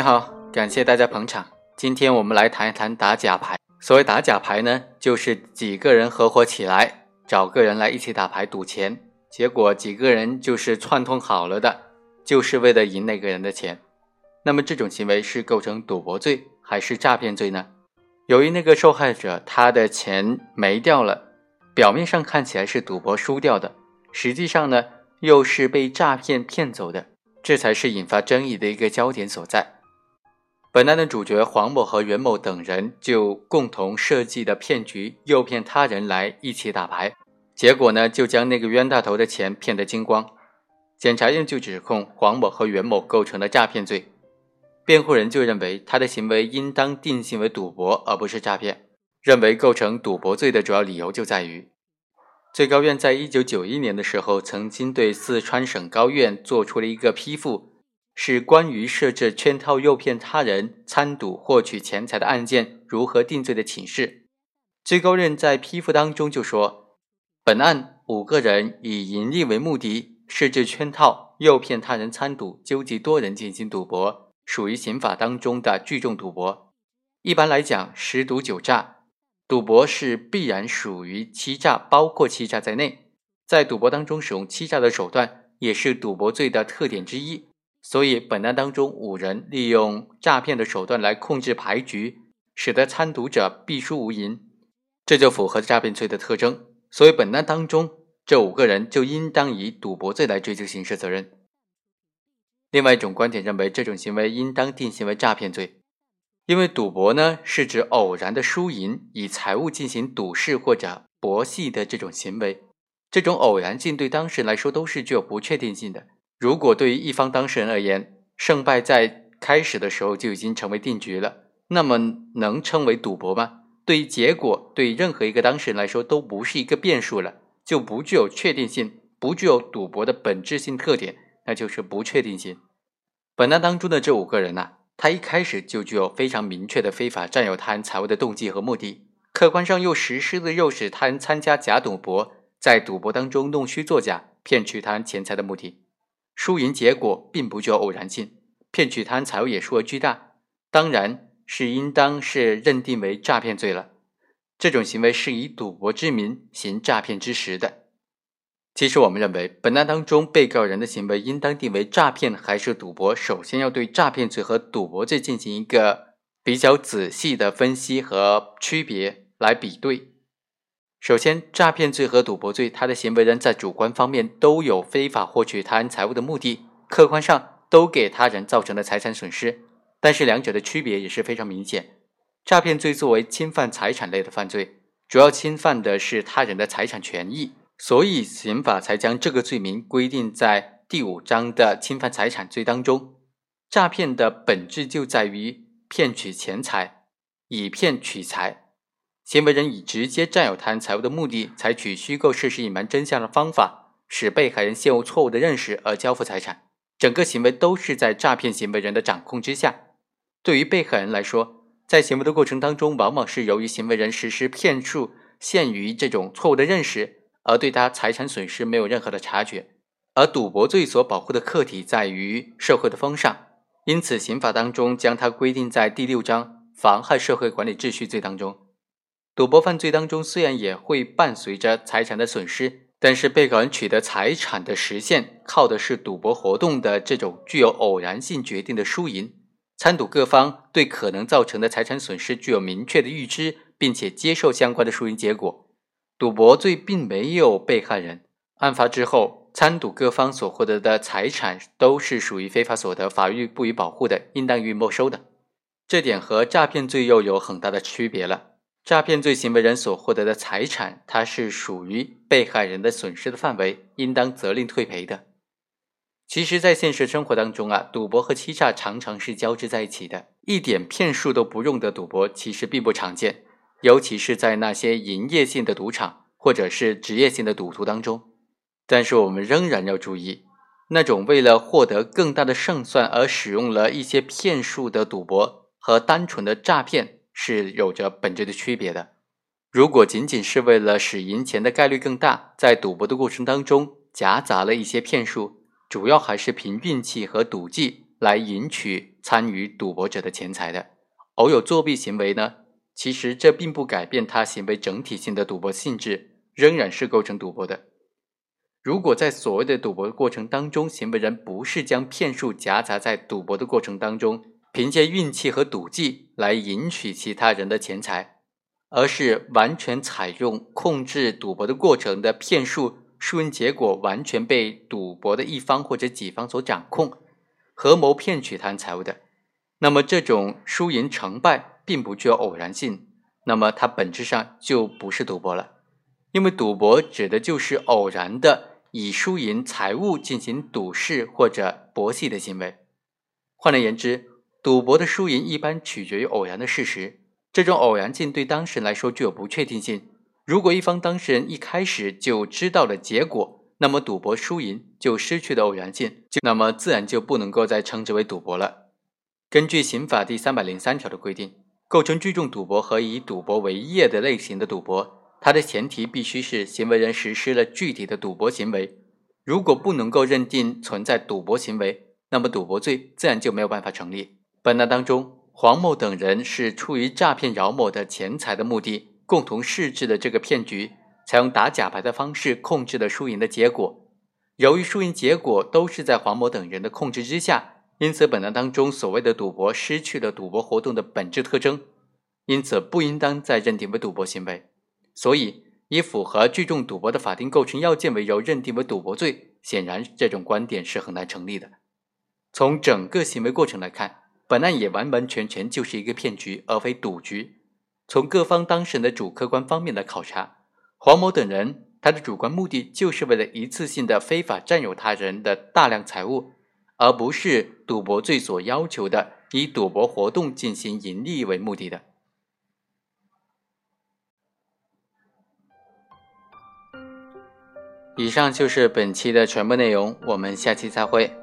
你好，感谢大家捧场。今天我们来谈一谈打假牌。所谓打假牌呢，就是几个人合伙起来，找个人来一起打牌赌钱，结果几个人就是串通好了的，就是为了赢那个人的钱。那么这种行为是构成赌博罪还是诈骗罪呢？由于那个受害者他的钱没掉了，表面上看起来是赌博输掉的，实际上呢又是被诈骗骗走的，这才是引发争议的一个焦点所在。本案的主角黄某和袁某等人就共同设计的骗局，诱骗他人来一起打牌，结果呢，就将那个冤大头的钱骗得精光。检察院就指控黄某和袁某构成了诈骗罪，辩护人就认为他的行为应当定性为赌博，而不是诈骗。认为构成赌博罪的主要理由就在于，最高院在一九九一年的时候，曾经对四川省高院作出了一个批复。是关于设置圈套诱骗他人参赌获取钱财的案件如何定罪的请示。最高院在批复当中就说，本案五个人以盈利为目的设置圈套诱骗他人参赌，纠集多人进行赌博，属于刑法当中的聚众赌博。一般来讲，十赌九诈，赌博是必然属于欺诈，包括欺诈在内。在赌博当中使用欺诈的手段，也是赌博罪的特点之一。所以，本案当中五人利用诈骗的手段来控制牌局，使得参赌者必输无赢，这就符合诈骗罪的特征。所以，本案当中这五个人就应当以赌博罪来追究刑事责任。另外一种观点认为，这种行为应当定性为诈骗罪，因为赌博呢是指偶然的输赢，以财物进行赌事或者博戏的这种行为，这种偶然性对当事人来说都是具有不确定性的。如果对于一方当事人而言，胜败在开始的时候就已经成为定局了，那么能称为赌博吗？对于结果，对任何一个当事人来说都不是一个变数了，就不具有确定性，不具有赌博的本质性特点，那就是不确定性。本案当中的这五个人呢，他一开始就具有非常明确的非法占有他人财物的动机和目的，客观上又实施了诱使他人参加假赌博，在赌博当中弄虚作假，骗取他人钱财的目的。输赢结果并不具有偶然性，骗取他人财物也数额巨大，当然是应当是认定为诈骗罪了。这种行为是以赌博之名行诈骗之实的。其实我们认为，本案当中被告人的行为应当定为诈骗还是赌博，首先要对诈骗罪和赌博罪进行一个比较仔细的分析和区别来比对。首先，诈骗罪和赌博罪，他的行为人在主观方面都有非法获取他人财物的目的，客观上都给他人造成了财产损失。但是两者的区别也是非常明显。诈骗罪作为侵犯财产类的犯罪，主要侵犯的是他人的财产权益，所以刑法才将这个罪名规定在第五章的侵犯财产罪当中。诈骗的本质就在于骗取钱财，以骗取财。行为人以直接占有他人财物的目的，采取虚构事实、隐瞒真相的方法，使被害人陷入错误的认识而交付财产，整个行为都是在诈骗行为人的掌控之下。对于被害人来说，在行为的过程当中，往往是由于行为人实施骗术，陷于这种错误的认识，而对他财产损失没有任何的察觉。而赌博罪所保护的客体在于社会的风尚，因此刑法当中将它规定在第六章妨害社会管理秩序罪当中。赌博犯罪当中，虽然也会伴随着财产的损失，但是被告人取得财产的实现，靠的是赌博活动的这种具有偶然性决定的输赢。参赌各方对可能造成的财产损失具有明确的预知，并且接受相关的输赢结果。赌博罪并没有被害人，案发之后，参赌各方所获得的财产都是属于非法所得，法律不予保护的，应当予以没收的。这点和诈骗罪又有很大的区别了。诈骗罪行为人所获得的财产，它是属于被害人的损失的范围，应当责令退赔的。其实，在现实生活当中啊，赌博和欺诈常常是交织在一起的，一点骗术都不用的赌博其实并不常见，尤其是在那些营业性的赌场或者是职业性的赌徒当中。但是，我们仍然要注意，那种为了获得更大的胜算而使用了一些骗术的赌博和单纯的诈骗。是有着本质的区别的。如果仅仅是为了使赢钱的概率更大，在赌博的过程当中夹杂了一些骗术，主要还是凭运气和赌技来赢取参与赌博者的钱财的。偶有作弊行为呢，其实这并不改变他行为整体性的赌博性质，仍然是构成赌博的。如果在所谓的赌博过程当中，行为人不是将骗术夹杂在赌博的过程当中，凭借运气和赌技来赢取其他人的钱财，而是完全采用控制赌博的过程的骗术，输赢结果完全被赌博的一方或者己方所掌控，合谋骗取他人财物的。那么这种输赢成败并不具有偶然性，那么它本质上就不是赌博了，因为赌博指的就是偶然的以输赢财物进行赌势或者博戏的行为。换而言之，赌博的输赢一般取决于偶然的事实，这种偶然性对当事人来说具有不确定性。如果一方当事人一开始就知道了结果，那么赌博输赢就失去了偶然性，就那么自然就不能够再称之为赌博了。根据刑法第三百零三条的规定，构成聚众赌博和以赌博为业的类型的赌博，它的前提必须是行为人实施了具体的赌博行为。如果不能够认定存在赌博行为，那么赌博罪自然就没有办法成立。本案当中，黄某等人是出于诈骗饶某的钱财的目的，共同设置的这个骗局，采用打假牌的方式控制了输赢的结果。由于输赢结果都是在黄某等人的控制之下。因此，本案当中所谓的赌博失去了赌博活动的本质特征，因此不应当再认定为赌博行为。所以，以符合聚众赌博的法定构成要件为由认定为赌博罪，显然这种观点是很难成立的。从整个行为过程来看，本案也完完全全就是一个骗局，而非赌局。从各方当事人的主客观方面的考察，黄某等人他的主观目的就是为了一次性的非法占有他人的大量财物。而不是赌博罪所要求的以赌博活动进行盈利为目的的。以上就是本期的全部内容，我们下期再会。